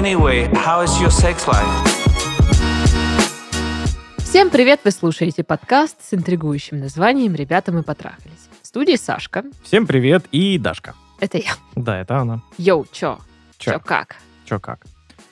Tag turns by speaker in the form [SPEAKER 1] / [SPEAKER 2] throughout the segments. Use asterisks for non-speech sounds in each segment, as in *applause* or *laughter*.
[SPEAKER 1] Anyway, how is your sex life?
[SPEAKER 2] Всем привет! Вы слушаете подкаст с интригующим названием «Ребята, мы потрахались». В студии Сашка.
[SPEAKER 3] Всем привет и Дашка.
[SPEAKER 2] Это я.
[SPEAKER 3] Да, это она.
[SPEAKER 2] Йоу, чё?
[SPEAKER 3] Чё?
[SPEAKER 2] Чё, как?
[SPEAKER 3] Чё как?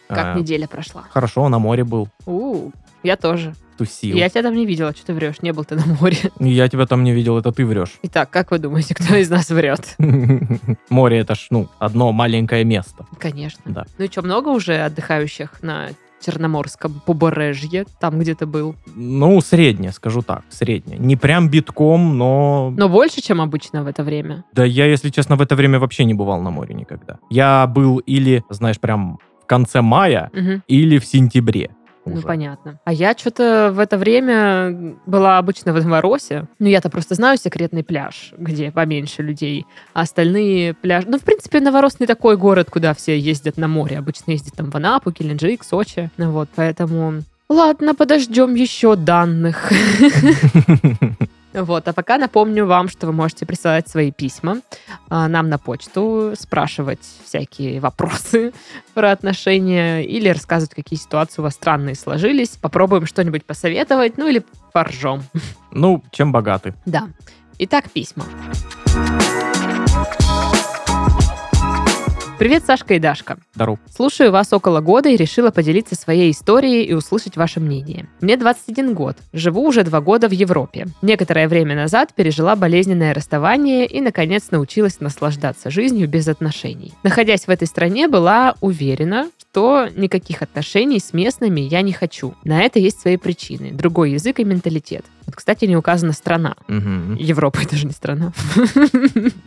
[SPEAKER 2] Как
[SPEAKER 3] А,
[SPEAKER 2] неделя прошла?
[SPEAKER 3] Хорошо, на море был,
[SPEAKER 2] У, я тоже.
[SPEAKER 3] Тусил.
[SPEAKER 2] Я тебя там не видела, что ты врешь, не был ты на море. *laughs*
[SPEAKER 3] Я тебя там не видел, это ты врешь.
[SPEAKER 2] Итак, как вы думаете, кто из нас врет? *laughs*
[SPEAKER 3] Море это ж, ну, одно маленькое место.
[SPEAKER 2] Конечно.
[SPEAKER 3] Да.
[SPEAKER 2] Ну и что, много уже отдыхающих на Черноморском побережье, там где ты был?
[SPEAKER 3] Ну, среднее, скажу так, среднее. Не прям битком, но...
[SPEAKER 2] Но больше, чем обычно в это время.
[SPEAKER 3] Да я, если честно, в это время вообще не бывал на море никогда. Я был или, знаешь, прям в конце мая,
[SPEAKER 2] Мгм.
[SPEAKER 3] или в сентябре.
[SPEAKER 2] Ну,
[SPEAKER 3] уже.
[SPEAKER 2] понятно. А я что-то в это время была обычно в Новоросе. Ну, я-то просто знаю секретный пляж, где поменьше людей. А остальные пляжи... Ну, в принципе, Новорос не такой город, куда все ездят на море. Обычно ездят там в Анапу, Геленджик, Сочи. Ну, вот, поэтому... Ладно, подождем еще данных. *laughs* Вот, а пока напомню вам, что вы можете присылать свои письма а, нам на почту, спрашивать всякие вопросы *laughs* про отношения или рассказывать, какие ситуации у вас странные сложились. Попробуем что-нибудь посоветовать, ну или поржем. *laughs*
[SPEAKER 3] Ну, чем богаты.
[SPEAKER 2] Да. Итак, письма. Привет, Сашка и Дашка.
[SPEAKER 3] Здоров.
[SPEAKER 2] Слушаю вас около года и решила поделиться своей историей и услышать ваше мнение. Мне 21 год, живу уже два года в Европе. Некоторое время назад пережила болезненное расставание и, наконец, научилась наслаждаться жизнью без отношений. Находясь в этой стране, была уверена, что никаких отношений с местными я не хочу. На это есть свои причины. Другой язык и менталитет. Вот, кстати, не указана страна.
[SPEAKER 3] Мгм.
[SPEAKER 2] Европа это же не страна.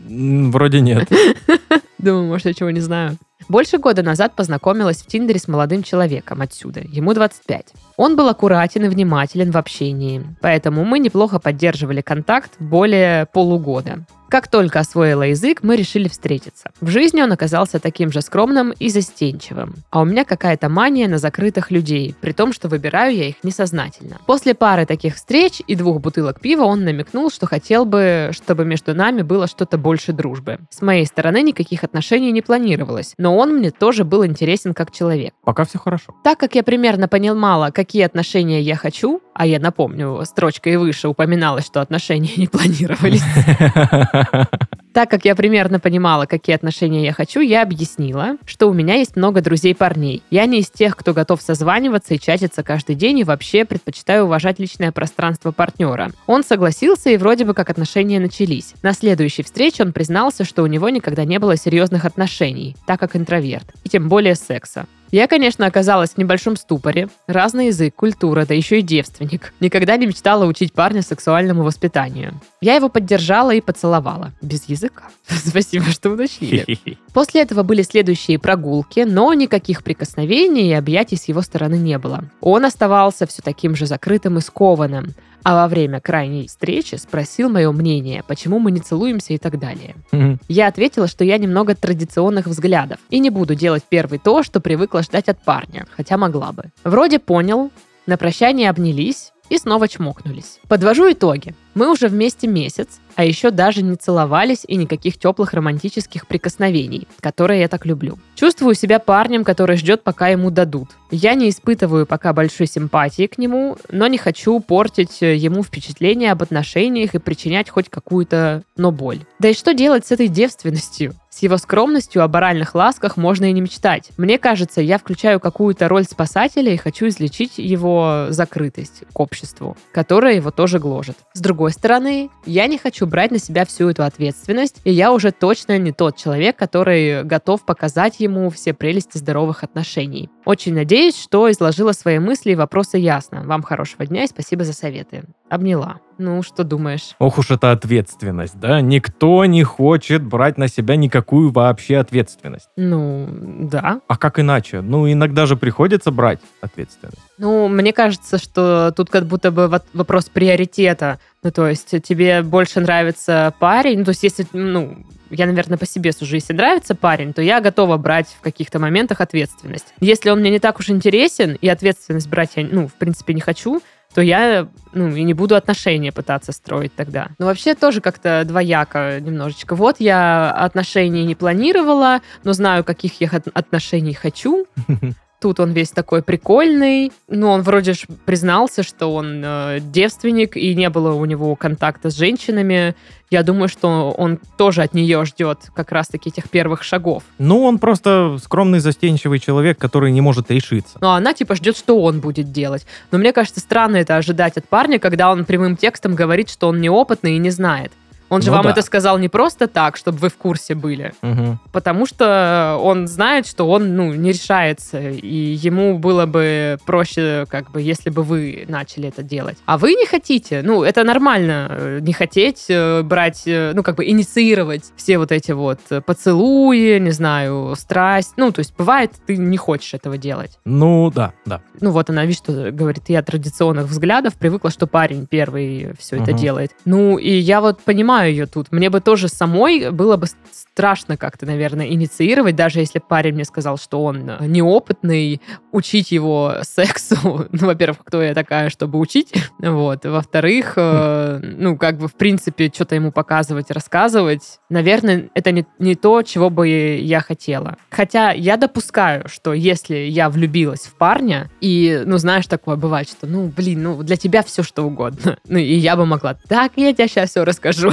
[SPEAKER 3] Вроде нет. *laughs*
[SPEAKER 2] Думаю, может, я чего не знаю. Больше года назад познакомилась в Тиндере с молодым человеком отсюда. Ему 25. Он был аккуратен и внимателен в общении, поэтому мы неплохо поддерживали контакт более полугода. Как только освоила язык, мы решили встретиться. В жизни он оказался таким же скромным и застенчивым. А у меня какая-то мания на закрытых людей, при том, что выбираю я их несознательно. После пары таких встреч и двух бутылок пива он намекнул, что хотел бы, чтобы между нами было что-то больше дружбы. С моей стороны никаких отношений не планировалось, но он мне тоже был интересен как человек.
[SPEAKER 3] Пока все хорошо.
[SPEAKER 2] Так как я примерно понимала, какие отношения я хочу, а я напомню, строчкой выше упоминалось, что отношения не планировались, *laughs* так как я примерно понимала, какие отношения я хочу, я объяснила, что у меня есть много друзей-парней. Я не из тех, кто готов созваниваться и чатиться каждый день, и вообще предпочитаю уважать личное пространство партнера. Он согласился, и вроде бы как отношения начались. На следующей встрече он признался, что у него никогда не было серьезных отношений, так как интроверт, и тем более секса. Я, конечно, оказалась в небольшом ступоре. Разный язык, культура, да еще и девственник. Никогда не мечтала учить парня сексуальному воспитанию. Я его поддержала и поцеловала. Без языка. *laughs* Спасибо, что уточнили. После этого были следующие прогулки, но никаких прикосновений и объятий с его стороны не было. Он оставался все таким же закрытым и скованным. А во время крайней встречи спросил мое мнение, почему мы не целуемся и так далее.
[SPEAKER 3] Мгм.
[SPEAKER 2] Я ответила, что я немного традиционных взглядов и не буду делать первый то, что привыкла ждать от парня, хотя могла бы. Вроде понял, на прощание обнялись и снова чмокнулись. Подвожу итоги. Мы уже вместе месяц, а еще даже не целовались и никаких теплых романтических прикосновений, которые я так люблю. Чувствую себя парнем, который ждет, пока ему дадут. Я не испытываю пока большой симпатии к нему, но не хочу портить э, ему впечатление об отношениях и причинять хоть какую-то, но боль. Да и что делать с этой девственностью? С его скромностью о баральных ласках можно и не мечтать. Мне кажется, я включаю какую-то роль спасателя и хочу излечить его закрытость к обществу, которая его тоже гложет. С другой стороны, я не хочу брать на себя всю эту ответственность, и я уже точно не тот человек, который готов показать ему все прелести здоровых отношений. Очень надеюсь, что изложила свои мысли и вопросы ясно. Вам хорошего дня и спасибо за советы. Обняла. Ну, что думаешь?
[SPEAKER 3] Ох уж эта ответственность, да? Никто не хочет брать на себя никакую вообще ответственность.
[SPEAKER 2] Ну, да.
[SPEAKER 3] А как иначе? Ну, иногда же приходится брать ответственность.
[SPEAKER 2] Ну, мне кажется, что тут как будто бы вопрос приоритета. Ну, то есть тебе больше нравится парень, ну, то есть если, ну, я, наверное, по себе сужу, если нравится парень, то я готова брать в каких-то моментах ответственность. Если он мне не так уж интересен, и ответственность брать я, ну, в принципе, не хочу, то я ну, и не буду отношения пытаться строить тогда. Но вообще тоже как-то двояко немножечко. Вот я отношений не планировала, но знаю, каких я от- отношений хочу. *laughs* Тут он весь такой прикольный. Ну, он вроде ж признался, что он э, девственник, и не было у него контакта с женщинами. Я думаю, что он тоже от нее ждет как раз-таки этих первых шагов.
[SPEAKER 3] Ну, он просто скромный, застенчивый человек, который не может решиться.
[SPEAKER 2] Ну, а она типа ждет, что он будет делать. Но мне кажется, странно это ожидать от парня, когда он прямым текстом говорит, что он неопытный и не знает. Он же
[SPEAKER 3] Ну
[SPEAKER 2] вам
[SPEAKER 3] да.
[SPEAKER 2] это сказал не просто так, чтобы вы в курсе были,
[SPEAKER 3] Мгм.
[SPEAKER 2] потому что он знает, что он, ну, не решается, и ему было бы проще, как бы, если бы вы начали это делать. А вы не хотите. Ну, это нормально, э, не хотеть э, брать, э, ну, как бы, инициировать все вот эти вот поцелуи, не знаю, страсть. Ну, то есть, бывает, ты не хочешь этого делать.
[SPEAKER 3] Ну, да, да.
[SPEAKER 2] Ну вот она, видишь, что говорит, я традиционных взглядов привыкла, что парень первый все это
[SPEAKER 3] Мгм.
[SPEAKER 2] делает. Ну и я вот понимаю ее тут. Мне бы тоже самой было бы страшно как-то, наверное, инициировать, даже если парень мне сказал, что он э, неопытный, учить его сексу. *laughs* Ну, во-первых, кто я такая, чтобы учить? Вот. Во-вторых, э, ну, как бы, в принципе, что-то ему показывать, рассказывать. Наверное, это не, не то, чего бы я хотела. Хотя я допускаю, что если я влюбилась в парня, и, ну, знаешь, такое бывает, что, ну, блин, ну, для тебя все что угодно. *laughs* Ну, и я бы могла, так, я тебе сейчас все расскажу.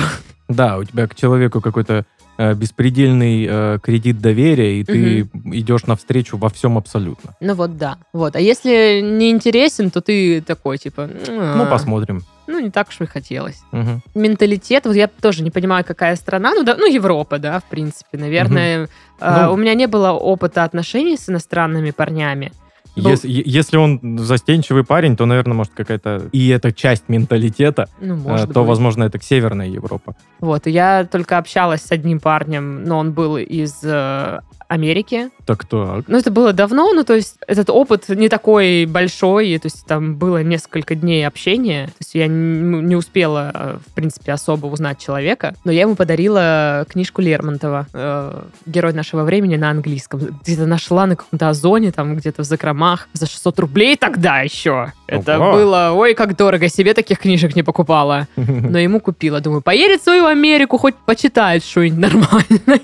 [SPEAKER 3] Да, у тебя к человеку какой-то э, беспредельный э, кредит доверия, и ты идешь навстречу во всем абсолютно.
[SPEAKER 2] Ну, вот да. Вот. А если не интересен, то ты такой, типа,
[SPEAKER 3] Ну, посмотрим.
[SPEAKER 2] Ну, не так уж и хотелось.
[SPEAKER 3] Мгм.
[SPEAKER 2] менталитет, вот я тоже не понимаю, какая страна, ну, да, ну Европа, да, в принципе, наверное. э,
[SPEAKER 3] Ну.
[SPEAKER 2] у меня не было опыта отношений с иностранными парнями. Ну-
[SPEAKER 3] Ес- е- если он застенчивый парень, то, наверное, может какая-то... И это часть менталитета,
[SPEAKER 2] Ну,
[SPEAKER 3] э,
[SPEAKER 2] может
[SPEAKER 3] то,
[SPEAKER 2] быть.
[SPEAKER 3] возможно, это Северная Европа.
[SPEAKER 2] Вот, и я только общалась с одним парнем, но он был из э, Америки.
[SPEAKER 3] Так так.
[SPEAKER 2] Ну, это было давно, ну, то есть этот опыт не такой большой, и, то есть там было несколько дней общения, то есть я не, не успела, э, в принципе, особо узнать человека, но я ему подарила книжку Лермонтова э, «Герой нашего времени» на английском. Где-то нашла на каком-то озоне, там где-то в закромах, за 600 рублей тогда еще. Это
[SPEAKER 3] Ого.
[SPEAKER 2] было, ой, как дорого, себе таких книжек не покупала. *laughs* Но ему купила. Думаю, поедет свою Америку, хоть почитает что-нибудь нормальное.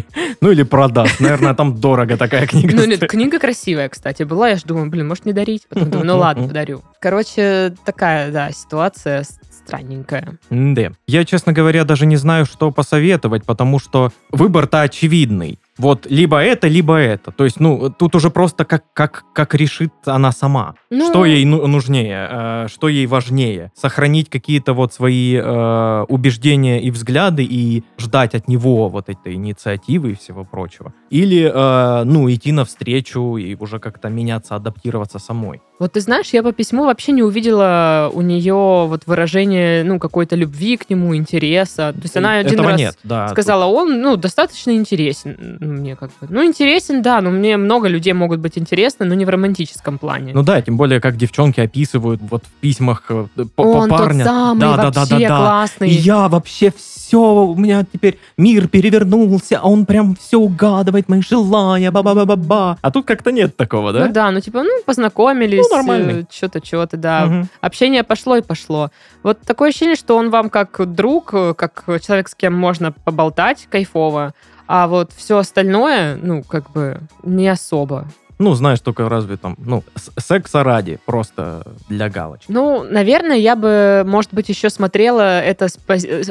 [SPEAKER 2] *laughs*
[SPEAKER 3] Ну или продаст. Наверное, там дорого такая книга.
[SPEAKER 2] Ну, нет, книга красивая, кстати, была. Я же думаю, блин, может, не дарить? Потом думаю, ну *laughs* ладно, подарю. Короче, такая, да, ситуация странненькая.
[SPEAKER 3] Да. Я, честно говоря, даже не знаю, что посоветовать, потому что выбор-то очевидный. Вот либо это, либо это. То есть, ну, тут уже просто как, как, как решит она сама.
[SPEAKER 2] Ну,
[SPEAKER 3] Что ей ну- нужнее, э, что ей важнее? Сохранить какие-то вот свои э, убеждения и взгляды и ждать от него вот этой инициативы и всего прочего? Или, э, ну, идти навстречу и уже как-то меняться, адаптироваться самой?
[SPEAKER 2] Вот ты знаешь, я по письму вообще не увидела у нее вот выражение, ну, какой-то любви к нему, интереса. То есть она один
[SPEAKER 3] Этого
[SPEAKER 2] раз
[SPEAKER 3] нет, да.
[SPEAKER 2] сказала, он, ну, достаточно интересен мне как бы. Ну, интересен, да, но мне много людей могут быть интересны, но не в романтическом плане.
[SPEAKER 3] Ну да, тем более, как девчонки описывают вот в письмах э, по,
[SPEAKER 2] он
[SPEAKER 3] парня.
[SPEAKER 2] тот самый,
[SPEAKER 3] да, да,
[SPEAKER 2] вообще
[SPEAKER 3] да, да, да.
[SPEAKER 2] классный.
[SPEAKER 3] И я вообще все, у меня теперь мир перевернулся, а он прям все угадывает, мои желания, ба-ба-ба-ба-ба. А тут как-то нет такого, да?
[SPEAKER 2] Ну да, ну типа, ну, познакомились,
[SPEAKER 3] Ну, нормальный.
[SPEAKER 2] что-то, что-то, да.
[SPEAKER 3] Мгм.
[SPEAKER 2] Общение пошло и пошло. Вот такое ощущение, что он вам как друг, э, как человек, с кем можно поболтать кайфово, а вот все остальное, ну, как бы, не особо.
[SPEAKER 3] Ну, знаешь, только разве там, ну, секса ради, просто для галочки.
[SPEAKER 2] Ну, наверное, я бы, может быть, еще смотрела это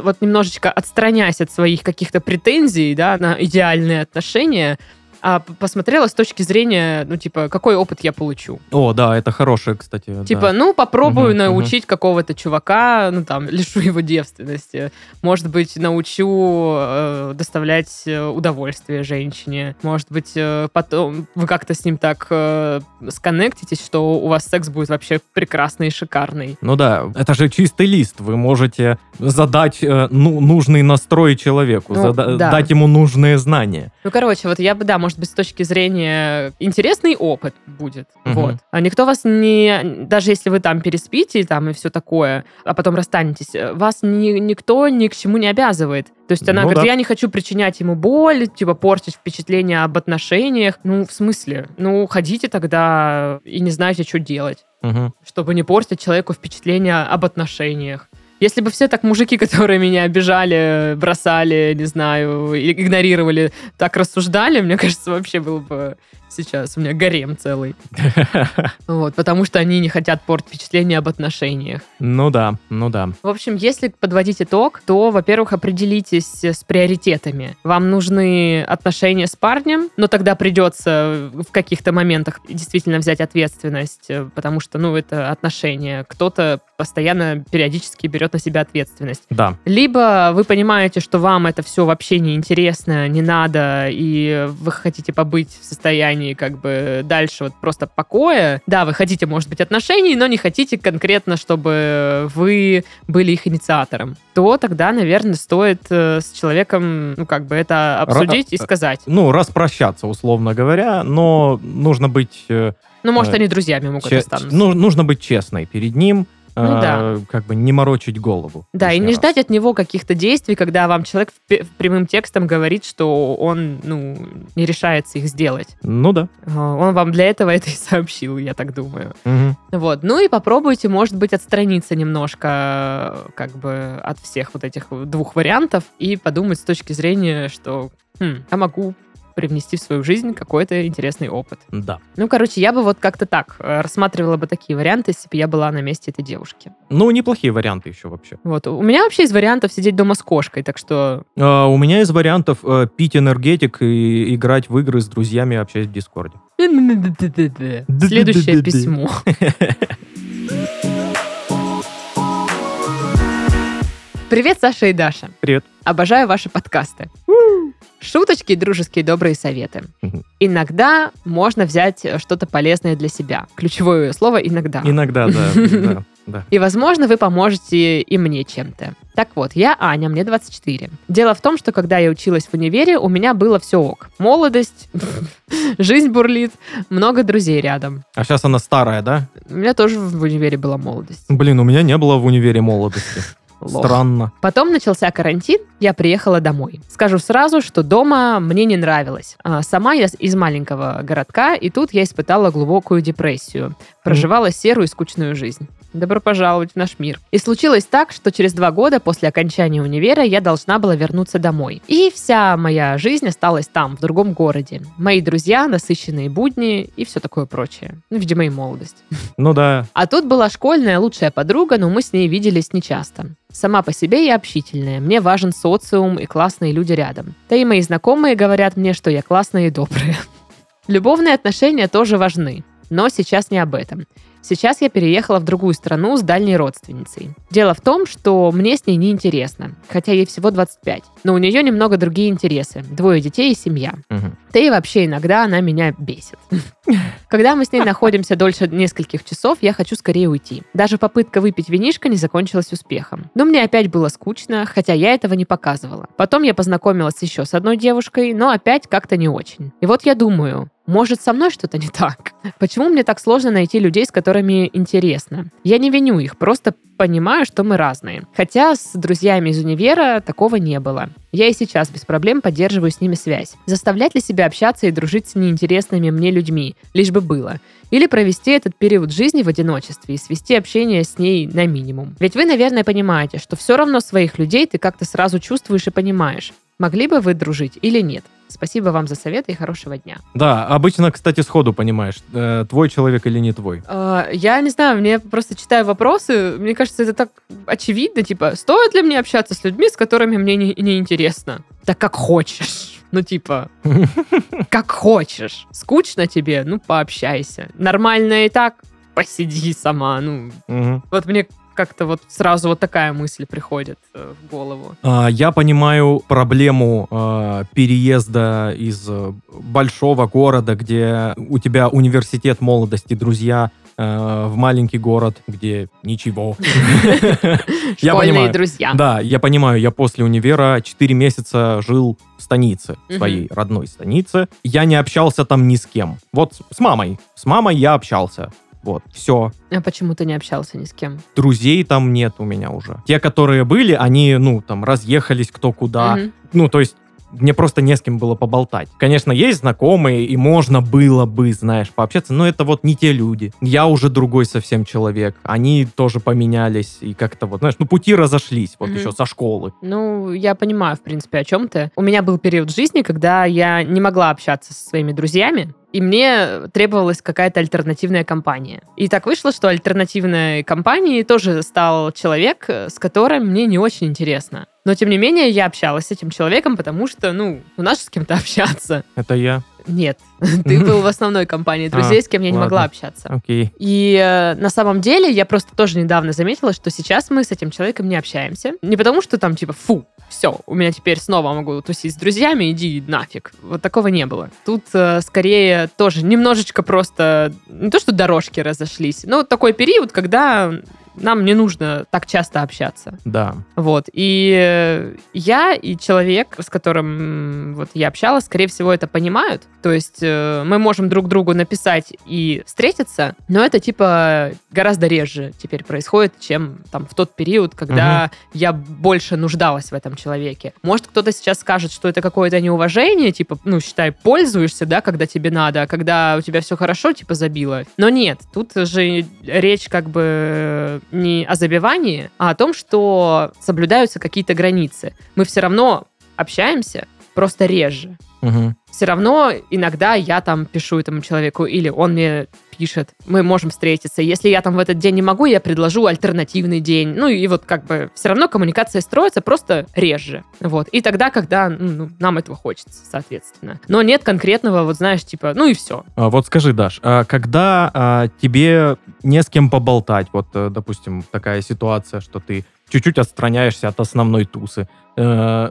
[SPEAKER 2] вот немножечко отстраняясь от своих каких-то претензий, да, на идеальные отношения, а посмотрела с точки зрения, ну, типа, какой опыт я получу.
[SPEAKER 3] О, да, это хорошее, кстати. да.
[SPEAKER 2] Типа, ну, попробую
[SPEAKER 3] Мгм,
[SPEAKER 2] научить какого-то чувака, ну, там, *laughs* лишу его девственности. Может быть, научу э, доставлять э, удовольствие женщине. Может быть, э, потом вы как-то с ним так э, сконнектитесь, что у вас секс будет вообще прекрасный и шикарный.
[SPEAKER 3] Ну да, это же чистый лист. Вы можете задать э, ну, нужный настрой человеку,
[SPEAKER 2] Ну,
[SPEAKER 3] зада-
[SPEAKER 2] да.
[SPEAKER 3] дать ему нужные знания.
[SPEAKER 2] Ну, короче, вот я бы, да, может быть, с точки зрения интересный опыт будет.
[SPEAKER 3] Мгм.
[SPEAKER 2] Вот. А никто вас не... Даже если вы там переспите там и все такое, а потом расстанетесь, вас ни- никто ни к чему не обязывает. То есть она
[SPEAKER 3] Ну
[SPEAKER 2] говорит,
[SPEAKER 3] да.
[SPEAKER 2] я не хочу причинять ему боль, типа портить впечатление об отношениях. Ну, в смысле? Ну, ходите тогда и не знаете, что делать.
[SPEAKER 3] Мгм.
[SPEAKER 2] чтобы не портить человеку впечатление об отношениях. Если бы все так мужики, *laughs* которые меня обижали, бросали, не знаю, игнорировали, так рассуждали, мне кажется, вообще был бы сейчас у меня гарем целый. *laughs* Вот, потому что они не хотят портить впечатление об отношениях.
[SPEAKER 3] Ну да, ну да.
[SPEAKER 2] В общем, если подводить итог, то, во-первых, определитесь с приоритетами. Вам нужны отношения с парнем, но тогда придется в каких-то моментах действительно взять ответственность, э, потому что, ну, это отношения. Кто-то постоянно, периодически берет на себя ответственность.
[SPEAKER 3] Да.
[SPEAKER 2] Либо вы понимаете, что вам это все вообще не интересно, не надо, и вы хотите побыть в состоянии как бы дальше вот просто покоя. Да, вы хотите, может быть, отношений, но не хотите конкретно, чтобы вы были их инициатором. То тогда, наверное, стоит э, с человеком, ну, как бы это обсудить и сказать.
[SPEAKER 3] Ну, распрощаться, условно говоря, но нужно быть... э,
[SPEAKER 2] Ну, может,
[SPEAKER 3] э,
[SPEAKER 2] они друзьями могут
[SPEAKER 3] че-
[SPEAKER 2] останутся.
[SPEAKER 3] ну, нужно быть честной перед ним,
[SPEAKER 2] Ну да.
[SPEAKER 3] как бы не морочить голову.
[SPEAKER 2] Да, и не
[SPEAKER 3] раз.
[SPEAKER 2] ждать от него каких-то действий, когда вам человек прямым текстом говорит, что он, ну, не решается их сделать.
[SPEAKER 3] Ну да.
[SPEAKER 2] А, Он вам для этого это и сообщил, я так думаю.
[SPEAKER 3] Мгм.
[SPEAKER 2] Вот. Ну и попробуйте, может быть, отстраниться немножко как бы от всех вот этих двух вариантов и подумать с точки зрения, что хм, я могу привнести в свою жизнь какой-то интересный опыт.
[SPEAKER 3] Да.
[SPEAKER 2] Ну, короче, я бы вот как-то так э, рассматривала бы такие варианты, если бы я была на месте этой девушки.
[SPEAKER 3] Ну, неплохие варианты еще вообще.
[SPEAKER 2] Вот. У меня вообще из вариантов сидеть дома с кошкой, так что
[SPEAKER 3] А, у меня из вариантов э, пить энергетик и играть в игры с друзьями, общаясь в Дискорде. *laughs*
[SPEAKER 2] Следующее письмо. *laughs* Привет, Саша и Даша.
[SPEAKER 3] Привет.
[SPEAKER 2] Обожаю ваши подкасты. Шуточки, дружеские, добрые советы. Иногда можно взять э, что-то полезное для себя. Ключевое слово «иногда».
[SPEAKER 3] Иногда, да. *laughs* да, да.
[SPEAKER 2] И, возможно, вы поможете и мне чем-то. Так вот, я Аня, мне 24. Дело в том, что когда я училась в универе, у меня было все ок. Молодость, *laughs* жизнь бурлит, много друзей рядом.
[SPEAKER 3] А сейчас она старая, да?
[SPEAKER 2] У меня тоже в универе была молодость.
[SPEAKER 3] Блин, у меня не было в универе молодости.
[SPEAKER 2] Лох.
[SPEAKER 3] Странно.
[SPEAKER 2] Потом начался карантин, я приехала домой. Скажу сразу, что дома мне не нравилось. А, Сама я из маленького городка, и тут я испытала глубокую депрессию. Проживала серую и скучную жизнь. Добро пожаловать в наш мир. И случилось так, что через два года после окончания универа я должна была вернуться домой. И вся моя жизнь осталась там, в другом городе. Мои друзья, насыщенные будни и все такое прочее. Ну, видимо, и молодость. *laughs*
[SPEAKER 3] Ну да.
[SPEAKER 2] А тут была школьная лучшая подруга, но мы с ней виделись нечасто. Сама по себе я общительная, мне важен социум и классные люди рядом. Да и мои знакомые говорят мне, что я классная и добрая. *laughs* Любовные отношения тоже важны, но сейчас не об этом. Сейчас я переехала в другую страну с дальней родственницей. Дело в том, что мне с ней неинтересно, хотя ей всего 25. Но у нее немного другие интересы. Двое детей и семья.
[SPEAKER 3] Мгм.
[SPEAKER 2] Да и вообще иногда она меня бесит. *laughs* Когда мы с ней находимся дольше нескольких часов, я хочу скорее уйти. Даже попытка выпить винишко не закончилась успехом. Но мне опять было скучно, хотя я этого не показывала. Потом я познакомилась еще с одной девушкой, но опять как-то не очень. И вот я думаю, может, со мной что-то не так? Почему мне так сложно найти людей, с которыми интересно? Я не виню их, просто понимаю, что мы разные. Хотя с друзьями из универа такого не было. Я и сейчас без проблем поддерживаю с ними связь. Заставлять ли себя общаться и дружить с неинтересными мне людьми, лишь бы было. Или провести этот период жизни в одиночестве и свести общение с ней на минимум. Ведь вы, наверное, понимаете, что все равно своих людей ты как-то сразу чувствуешь и понимаешь. Могли бы вы дружить или нет? Спасибо вам за советы и хорошего дня.
[SPEAKER 3] Да, обычно, кстати, сходу понимаешь, э, твой человек или не твой.
[SPEAKER 2] А, Я не знаю, мне просто читаю вопросы, мне кажется, это так очевидно, типа, стоит ли мне общаться с людьми, с которыми мне не, не интересно? Да как хочешь. Ну, типа, *laughs* как хочешь. Скучно тебе? Ну, пообщайся. Нормально и так? Посиди сама. Ну,
[SPEAKER 3] Мгм.
[SPEAKER 2] вот мне как-то вот сразу вот такая мысль приходит э, в голову.
[SPEAKER 3] А, Я понимаю проблему э, переезда из э, большого города, где у тебя университет молодости, друзья, в маленький город, где ничего. *laughs* Я понимаю.
[SPEAKER 2] друзья.
[SPEAKER 3] Да, я понимаю, я после универа 4 месяца жил в станице, своей родной станице. Я не общался там ни с кем. Вот с мамой. С мамой я общался. Вот, все.
[SPEAKER 2] А почему ты не общался ни с кем?
[SPEAKER 3] Друзей там нет у меня уже. Те, которые были, они, ну, там, разъехались кто куда.
[SPEAKER 2] Мгм.
[SPEAKER 3] Ну, то есть мне просто не с кем было поболтать. Конечно, есть знакомые, и можно было бы, знаешь, пообщаться, но это вот не те люди. Я уже другой совсем человек. Они тоже поменялись, и как-то вот, знаешь, ну, пути разошлись, вот
[SPEAKER 2] Мгм.
[SPEAKER 3] еще со школы.
[SPEAKER 2] Ну, я понимаю, в принципе, о чем ты. У меня был период жизни, когда я не могла общаться со своими друзьями, и мне требовалась какая-то альтернативная компания. И так вышло, что альтернативной компанией тоже стал человек, э, с которым мне не очень интересно. Но, тем не менее, я общалась с этим человеком, потому что, ну, у нас же с кем-то *laughs* общаться.
[SPEAKER 3] Это я.
[SPEAKER 2] Нет, *laughs* ты был в основной компании *laughs* друзей,
[SPEAKER 3] А,
[SPEAKER 2] с кем я не могла общаться.
[SPEAKER 3] Окей.
[SPEAKER 2] И э, на самом деле я просто тоже недавно заметила, что сейчас мы с этим человеком не общаемся. Не потому, что там типа, фу, все, у меня теперь снова могу тусить с друзьями, иди нафиг. Вот такого не было. Тут э, скорее тоже немножечко просто, не то что дорожки разошлись, но вот такой период, когда нам не нужно так часто общаться.
[SPEAKER 3] Да.
[SPEAKER 2] Вот. И э, я и человек, с которым вот я общалась, скорее всего, это понимают. То есть э, мы можем друг другу написать и встретиться, но это типа гораздо реже теперь происходит, чем там в тот период, когда я больше нуждалась в этом человеке. Может, кто-то сейчас скажет, что это какое-то неуважение, типа, ну, считай, пользуешься, да, когда тебе надо, а когда у тебя все хорошо, типа, забило. Но нет, тут же речь как бы не о забивании, а о том, что соблюдаются какие-то границы. Мы все равно общаемся, просто реже.
[SPEAKER 3] Мгм.
[SPEAKER 2] Все равно иногда я там пишу этому человеку, или он мне пишет, мы можем встретиться. Если я там в этот день не могу, я предложу альтернативный день. Ну и вот как бы все равно коммуникация строится просто реже. Вот. И тогда, когда ну, нам этого хочется, соответственно. Но нет конкретного, вот знаешь, типа, ну и все.
[SPEAKER 3] А Вот скажи, Даш, а когда а, тебе не с кем поболтать, вот, э, допустим, такая ситуация, что ты чуть-чуть отстраняешься от основной тусы,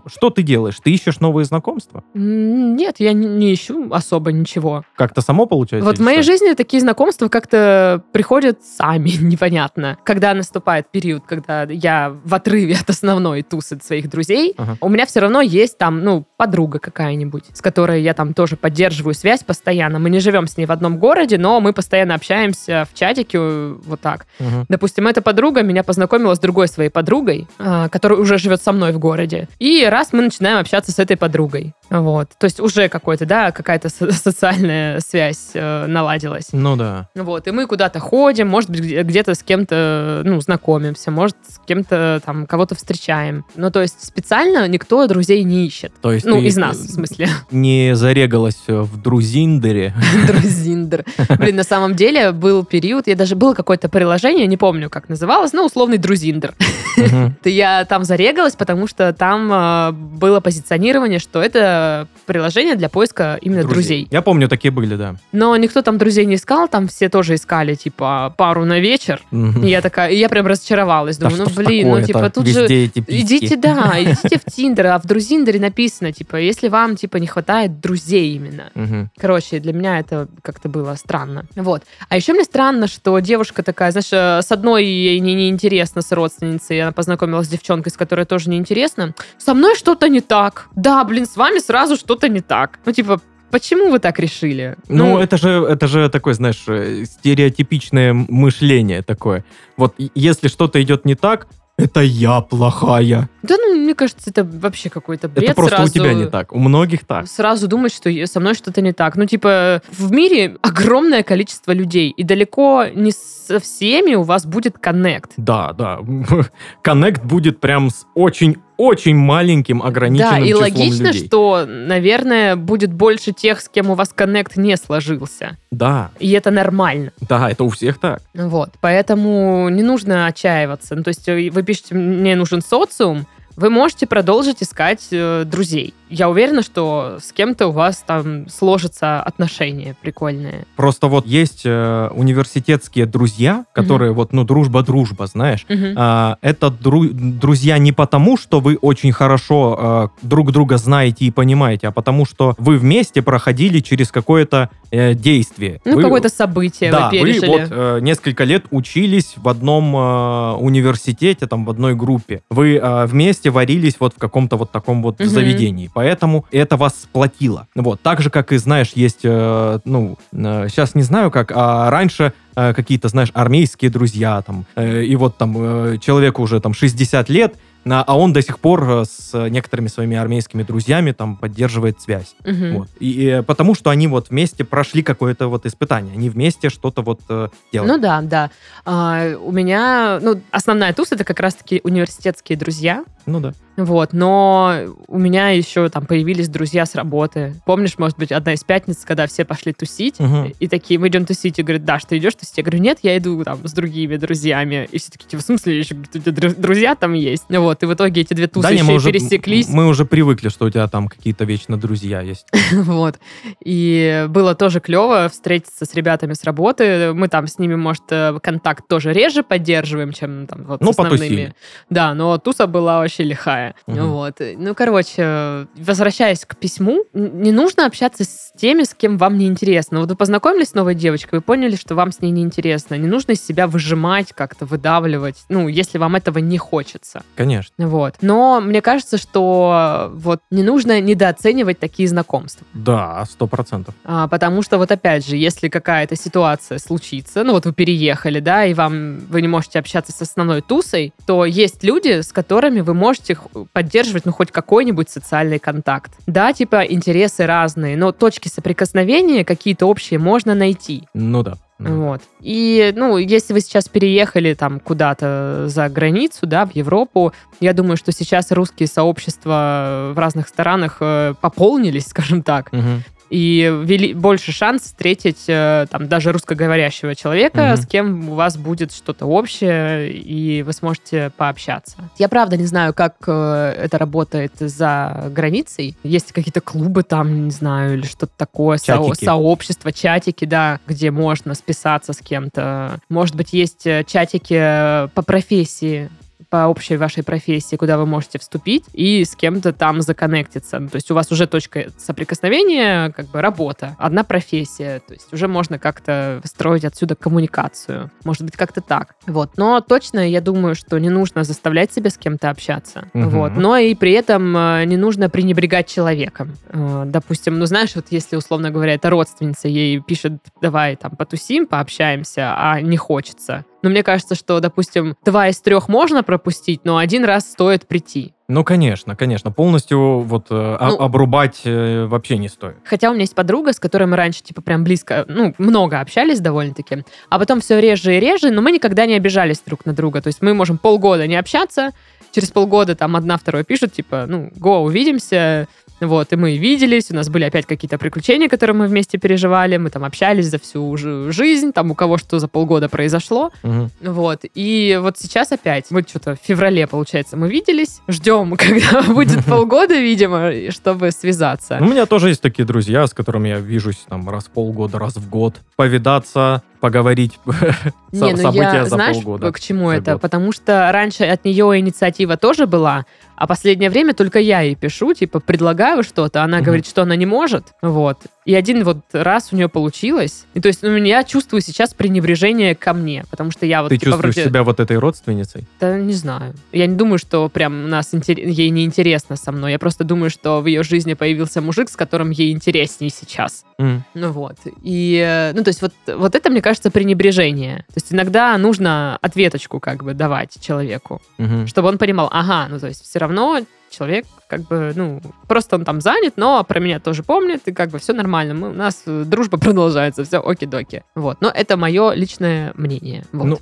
[SPEAKER 3] что ты делаешь? Ты ищешь новые знакомства?
[SPEAKER 2] Нет, я не, ищу особо ничего.
[SPEAKER 3] Как-то само получается?
[SPEAKER 2] Вот в моей
[SPEAKER 3] что?
[SPEAKER 2] жизни такие знакомства как-то приходят сами, *laughs* непонятно. Когда наступает период, когда я в отрыве от основной тусы своих друзей,
[SPEAKER 3] Ага.
[SPEAKER 2] у меня все равно есть там, ну, подруга какая-нибудь, с которой я там тоже поддерживаю связь постоянно. Мы не живем с ней в одном городе, но мы постоянно общаемся в чатике, э, вот так.
[SPEAKER 3] Мгм.
[SPEAKER 2] Допустим, эта подруга меня познакомила с другой своей подругой, а, которая уже живет со мной в городе. И раз мы начинаем общаться с этой подругой. Вот. То есть уже какой-то, да, какая-то со- социальная связь э, наладилась.
[SPEAKER 3] Ну да.
[SPEAKER 2] Вот, и мы куда-то ходим, может быть, где- где-то с кем-то, ну, знакомимся, может, с кем-то там кого-то встречаем. Ну, то есть специально никто друзей не ищет.
[SPEAKER 3] То есть
[SPEAKER 2] Ну, из нас, в смысле. *laughs*
[SPEAKER 3] не зарегалась э, в Друзиндере. *laughs*
[SPEAKER 2] Друзиндер. Блин, на самом деле был период, я даже было какое-то приложение, не помню, как называлось, но условный Друзиндер. *laughs* Я там зарегалась, потому что там э, было позиционирование, что это приложение для поиска именно друзей.
[SPEAKER 3] Я помню, такие были, да.
[SPEAKER 2] Но никто там друзей не искал, там все тоже искали, типа, пару на вечер.
[SPEAKER 3] Мгм.
[SPEAKER 2] И я такая, и я прям разочаровалась.
[SPEAKER 3] Да
[SPEAKER 2] Думаю, ну
[SPEAKER 3] что ж
[SPEAKER 2] блин, ну типа тут же...
[SPEAKER 3] Эти письки.
[SPEAKER 2] Идите, да, идите в Тиндер, а в Друзиндере написано, типа, если вам, типа, не хватает друзей именно.
[SPEAKER 3] Мгм.
[SPEAKER 2] Короче, для меня это как-то было странно. Вот. А еще мне странно, что девушка такая, знаешь, э, с одной ей не, неинтересно с родственницей, она познакомилась с девчонкой, с которой тоже неинтересно. Со мной что-то не так. Да, блин, с вами сразу что-то не так. Ну, типа, почему вы так решили?
[SPEAKER 3] Ну, это же, это же такое, знаешь, э, стереотипичное мышление такое. Вот если что-то идет не так, это я плохая.
[SPEAKER 2] Да, ну, мне кажется, это вообще какой-то бред.
[SPEAKER 3] это просто
[SPEAKER 2] сразу...
[SPEAKER 3] у тебя не так. У многих так.
[SPEAKER 2] Сразу думать, что со мной что-то не так. Ну, типа, в мире огромное количество людей, и далеко не со всеми у вас будет коннект.
[SPEAKER 3] Да, да. *laughs* Коннект будет прям с очень-очень маленьким ограниченным
[SPEAKER 2] Да, и
[SPEAKER 3] числом
[SPEAKER 2] логично,
[SPEAKER 3] людей.
[SPEAKER 2] что, наверное, будет больше тех, с кем у вас коннект не сложился.
[SPEAKER 3] Да,
[SPEAKER 2] И это нормально.
[SPEAKER 3] да, это у всех так.
[SPEAKER 2] Вот. Поэтому не нужно отчаиваться. Ну, то есть э, вы пишете, мне нужен социум, вы можете продолжить искать э, друзей. Я уверена, что с кем-то у вас там сложатся отношения прикольные.
[SPEAKER 3] Просто вот есть э, университетские друзья, которые вот, ну, дружба-дружба, знаешь.
[SPEAKER 2] Мгм.
[SPEAKER 3] А, это дру- друзья не потому, что вы очень хорошо э, друг друга знаете и понимаете, а потому что вы вместе проходили через какое-то э, действие.
[SPEAKER 2] Ну,
[SPEAKER 3] Вы-
[SPEAKER 2] какое-то событие
[SPEAKER 3] да,
[SPEAKER 2] вы
[SPEAKER 3] вы
[SPEAKER 2] пережили.
[SPEAKER 3] вот э, несколько лет учились в одном э, университете, там, в одной группе. Вы э, вместе варились вот в каком-то вот таком вот
[SPEAKER 2] Мгм.
[SPEAKER 3] заведении. Поэтому это вас сплотило. Вот. Так же, как и, знаешь, есть, э, ну, сейчас не знаю как, а раньше э, какие-то, знаешь, армейские друзья там, э, и вот там э, человеку уже там 60 лет, А он до сих пор э, с некоторыми своими армейскими друзьями там поддерживает связь.
[SPEAKER 2] Мгм.
[SPEAKER 3] Вот. И э, потому что они вот вместе прошли какое-то вот испытание. Они вместе что-то вот э, делали.
[SPEAKER 2] Ну да, да. А, у меня, ну, основная туса это как раз-таки университетские друзья.
[SPEAKER 3] Ну да.
[SPEAKER 2] Вот, но у меня еще там появились друзья с работы. Помнишь, может быть, одна из пятниц, когда все пошли тусить,
[SPEAKER 3] Мгм.
[SPEAKER 2] и такие, мы идем тусить, и говорят, да, что идешь тусить? Я говорю, нет, я иду там с другими друзьями. И все такие, типа, в смысле, еще друзья там есть? Вот, и в итоге эти две тусы
[SPEAKER 3] Да, не,
[SPEAKER 2] еще
[SPEAKER 3] мы уже,
[SPEAKER 2] пересеклись.
[SPEAKER 3] мы уже привыкли, что у тебя там какие-то вечно друзья есть. *laughs*
[SPEAKER 2] Вот. И было тоже клево встретиться с ребятами с работы. Мы там с ними, может, э, контакт тоже реже поддерживаем, чем там вот
[SPEAKER 3] Ну,
[SPEAKER 2] с основными.
[SPEAKER 3] потусили.
[SPEAKER 2] Да, но туса была вообще лихая.
[SPEAKER 3] Мгм.
[SPEAKER 2] Вот. Ну, короче, возвращаясь к письму, не нужно общаться с теми, с кем вам не интересно. Вот вы познакомились с новой девочкой, вы поняли, что вам с ней не интересно. Не нужно из себя выжимать, как-то выдавливать, ну, если вам этого не хочется.
[SPEAKER 3] Конечно.
[SPEAKER 2] Вот. Но мне кажется, что вот не нужно недооценивать такие знакомства.
[SPEAKER 3] Да, сто процентов.
[SPEAKER 2] А, потому что вот опять же, если какая-то ситуация случится, ну вот вы переехали, да, и вам вы не можете общаться с основной тусой, то есть люди, с которыми вы можете поддерживать, ну, хоть какой-нибудь социальный контакт. Да, типа интересы разные, но точки соприкосновения какие-то общие можно найти.
[SPEAKER 3] Ну да.
[SPEAKER 2] Вот. И, ну, если вы сейчас переехали там куда-то за границу, да, в Европу, я думаю, что сейчас русские сообщества в разных странах э, пополнились, *laughs* скажем так,
[SPEAKER 3] Мгм.
[SPEAKER 2] И вели, больше шанс встретить э, там даже русскоговорящего человека,
[SPEAKER 3] Мгм.
[SPEAKER 2] с кем у вас будет что-то общее, и вы сможете пообщаться. Я правда не знаю, как э, это работает за границей. Есть какие-то клубы там, не знаю, или что-то такое, со-
[SPEAKER 3] Чатики.
[SPEAKER 2] сообщества, чатики, да, где можно списаться с кем-то. Может быть, есть э, чатики по профессии, по общей вашей профессии, куда вы можете вступить и с кем-то там законнектиться. То есть у вас уже точка соприкосновения, как бы работа, одна профессия. То есть уже можно как-то строить отсюда коммуникацию. Может быть, как-то так. Вот. Но точно я думаю, что не нужно заставлять себя с кем-то общаться.
[SPEAKER 3] Мгм.
[SPEAKER 2] Вот. Но и при этом э, не нужно пренебрегать человеком. Э, Допустим, ну знаешь, вот если, условно говоря, это родственница, ей пишет, давай там потусим, пообщаемся, а не хочется. Но мне кажется, что, допустим, два из трех можно пропустить, но один раз стоит прийти.
[SPEAKER 3] Ну, конечно, конечно. Полностью вот э,
[SPEAKER 2] Ну-
[SPEAKER 3] обрубать э, вообще не стоит.
[SPEAKER 2] Хотя у меня есть подруга, с которой мы раньше, типа, прям близко, ну, много общались довольно-таки, а потом все реже и реже, но мы никогда не обижались друг на друга. То есть мы можем полгода не общаться, через полгода там одна второй пишет, типа, ну, го, увидимся, вот, и мы виделись, у нас были опять какие-то приключения, которые мы вместе переживали, мы там общались за всю жи- жизнь, там у кого что за полгода произошло,
[SPEAKER 3] Мгм.
[SPEAKER 2] вот, и вот сейчас опять, мы что-то в феврале, получается, мы виделись, ждем, *laughs* когда будет *laughs* полгода, видимо, чтобы связаться.
[SPEAKER 3] У меня тоже есть такие друзья, с которыми я вижусь там раз в полгода, раз в год. Повидаться, поговорить *laughs*
[SPEAKER 2] Не, ну
[SPEAKER 3] события
[SPEAKER 2] я,
[SPEAKER 3] за
[SPEAKER 2] знаешь,
[SPEAKER 3] полгода.
[SPEAKER 2] к чему это?
[SPEAKER 3] год.
[SPEAKER 2] Потому что раньше от нее инициатива тоже была, а последнее время только я ей пишу, типа, предлагаю что-то, она
[SPEAKER 3] Мгм.
[SPEAKER 2] говорит, что она не может, вот. И один вот раз у нее получилось. И то есть, ну, я чувствую сейчас пренебрежение ко мне, потому что я вот,
[SPEAKER 3] Ты
[SPEAKER 2] типа,
[SPEAKER 3] чувствуешь
[SPEAKER 2] вроде...
[SPEAKER 3] себя вот этой родственницей?
[SPEAKER 2] Да не знаю. Я не думаю, что прям нас интер- ей не интересно со мной. Я просто думаю, что в ее жизни появился мужик, с которым ей интереснее сейчас.
[SPEAKER 3] М.
[SPEAKER 2] Ну вот. И, э, ну, то есть вот, вот это, мне кажется, пренебрежение. То есть иногда нужно ответочку как бы давать человеку,
[SPEAKER 3] Мгм.
[SPEAKER 2] чтобы он понимал, ага, ну, то есть все равно человек как бы, ну, просто он там занят, но про меня тоже помнит, и как бы все нормально. Мы, у нас э, дружба *laughs* продолжается, все оки-доки. Вот. Но это мое личное мнение. Вот.
[SPEAKER 3] Ну,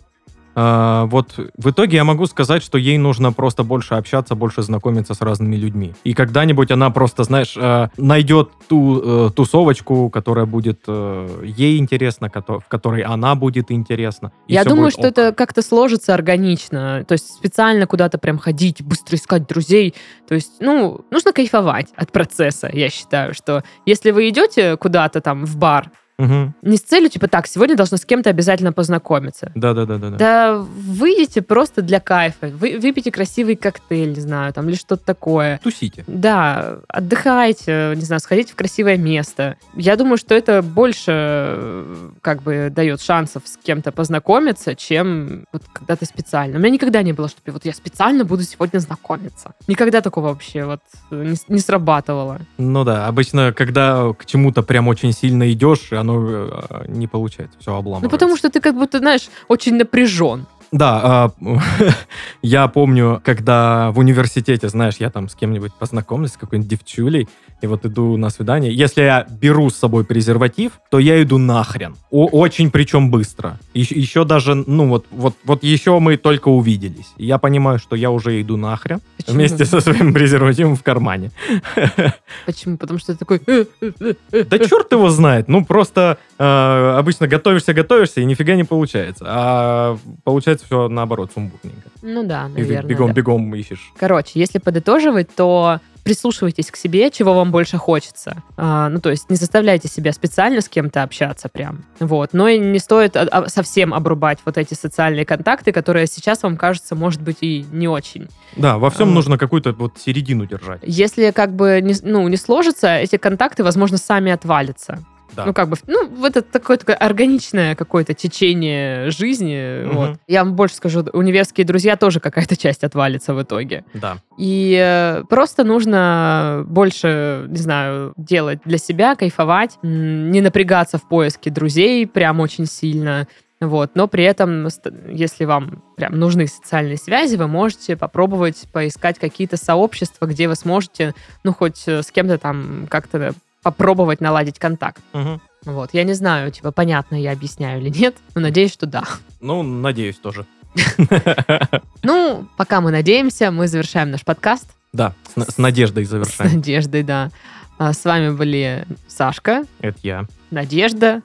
[SPEAKER 3] вот в итоге я могу сказать, что ей нужно просто больше общаться, больше знакомиться с разными людьми. И когда-нибудь она просто, знаешь, э, найдет ту э, тусовочку, которая будет э, ей интересна, в которой она будет интересна.
[SPEAKER 2] Я думаю, что
[SPEAKER 3] ок.
[SPEAKER 2] это как-то сложится органично. То есть специально куда-то прям ходить, быстро искать друзей. То есть, ну, нужно кайфовать от процесса, я считаю, что если вы идете куда-то там в бар,
[SPEAKER 3] Мгм.
[SPEAKER 2] не с целью, типа, так, сегодня должна с кем-то обязательно познакомиться.
[SPEAKER 3] Да-да-да-да.
[SPEAKER 2] Да выйдите просто для кайфа. Вы, выпейте красивый коктейль, не знаю, там, или что-то такое.
[SPEAKER 3] Тусите.
[SPEAKER 2] Да, отдыхайте, не знаю, сходите в красивое место. Я думаю, что это больше э, как бы дает шансов с кем-то познакомиться, чем вот когда ты специально. У меня никогда не было, что вот я специально буду сегодня знакомиться. Никогда такого вообще вот не, не срабатывало.
[SPEAKER 3] Ну да, обычно, когда к чему-то прям очень сильно идешь, оно э, не получается, все
[SPEAKER 2] Ну,
[SPEAKER 3] обламывается.
[SPEAKER 2] потому что ты как будто, знаешь, очень напряжен.
[SPEAKER 3] Да, а, *laughs* я помню, когда в университете, знаешь, я там с кем-нибудь познакомлюсь, с какой-нибудь девчулей, и вот иду на свидание. Если я беру с собой презерватив, то я иду нахрен. О- очень причем быстро. Еще, еще даже, ну вот, вот, вот еще мы только увиделись. И Я понимаю, что я уже иду нахрен
[SPEAKER 2] Почему?
[SPEAKER 3] вместе со своим презервативом в кармане. *laughs*
[SPEAKER 2] Почему? Потому что ты такой... «Э, э, э, э».
[SPEAKER 3] Да черт его знает. Ну, просто э, обычно готовишься, готовишься, и нифига не получается. А получается все наоборот, сумбурненько.
[SPEAKER 2] Ну да,
[SPEAKER 3] И ты
[SPEAKER 2] наверное. да.
[SPEAKER 3] бегом-бегом ищешь.
[SPEAKER 2] Короче, если подытоживать, то прислушивайтесь к себе, чего вам больше хочется. А, ну, то есть не заставляйте себя специально с кем-то общаться прям. Вот. Но и не стоит совсем обрубать вот эти социальные контакты, которые сейчас вам кажется, может быть, и не очень.
[SPEAKER 3] Да, во всем
[SPEAKER 2] А.
[SPEAKER 3] нужно какую-то вот середину держать.
[SPEAKER 2] Если как бы не, ну, не сложится, эти контакты, возможно, сами отвалятся.
[SPEAKER 3] Да.
[SPEAKER 2] Ну, как бы, ну, вот это такое, такое органичное какое-то течение жизни.
[SPEAKER 3] Мгм.
[SPEAKER 2] Вот. Я вам больше скажу, универские друзья тоже какая-то часть отвалится в итоге.
[SPEAKER 3] Да.
[SPEAKER 2] И э, просто нужно больше, не знаю, делать для себя, кайфовать, не напрягаться в поиске друзей прям очень сильно. Вот. Но при этом, если вам прям нужны социальные связи, вы можете попробовать поискать какие-то сообщества, где вы сможете, ну, хоть э, с кем-то там как-то попробовать наладить контакт.
[SPEAKER 3] Мгм.
[SPEAKER 2] Вот. Я не знаю, типа, понятно я объясняю или нет, но надеюсь, что да.
[SPEAKER 3] Ну, надеюсь тоже. *laughs*
[SPEAKER 2] Ну, пока мы надеемся, мы завершаем наш подкаст.
[SPEAKER 3] Да, с, на- с надеждой
[SPEAKER 2] С
[SPEAKER 3] завершаем.
[SPEAKER 2] Надеждой, да. А, С вами были Сашка,
[SPEAKER 3] Это я.
[SPEAKER 2] Надежда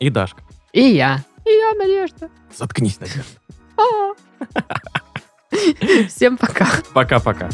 [SPEAKER 3] И Дашка.
[SPEAKER 2] и я. И я, Надежда.
[SPEAKER 3] Заткнись, Надежда.
[SPEAKER 2] А. *laughs* Всем пока.
[SPEAKER 3] Пока-пока.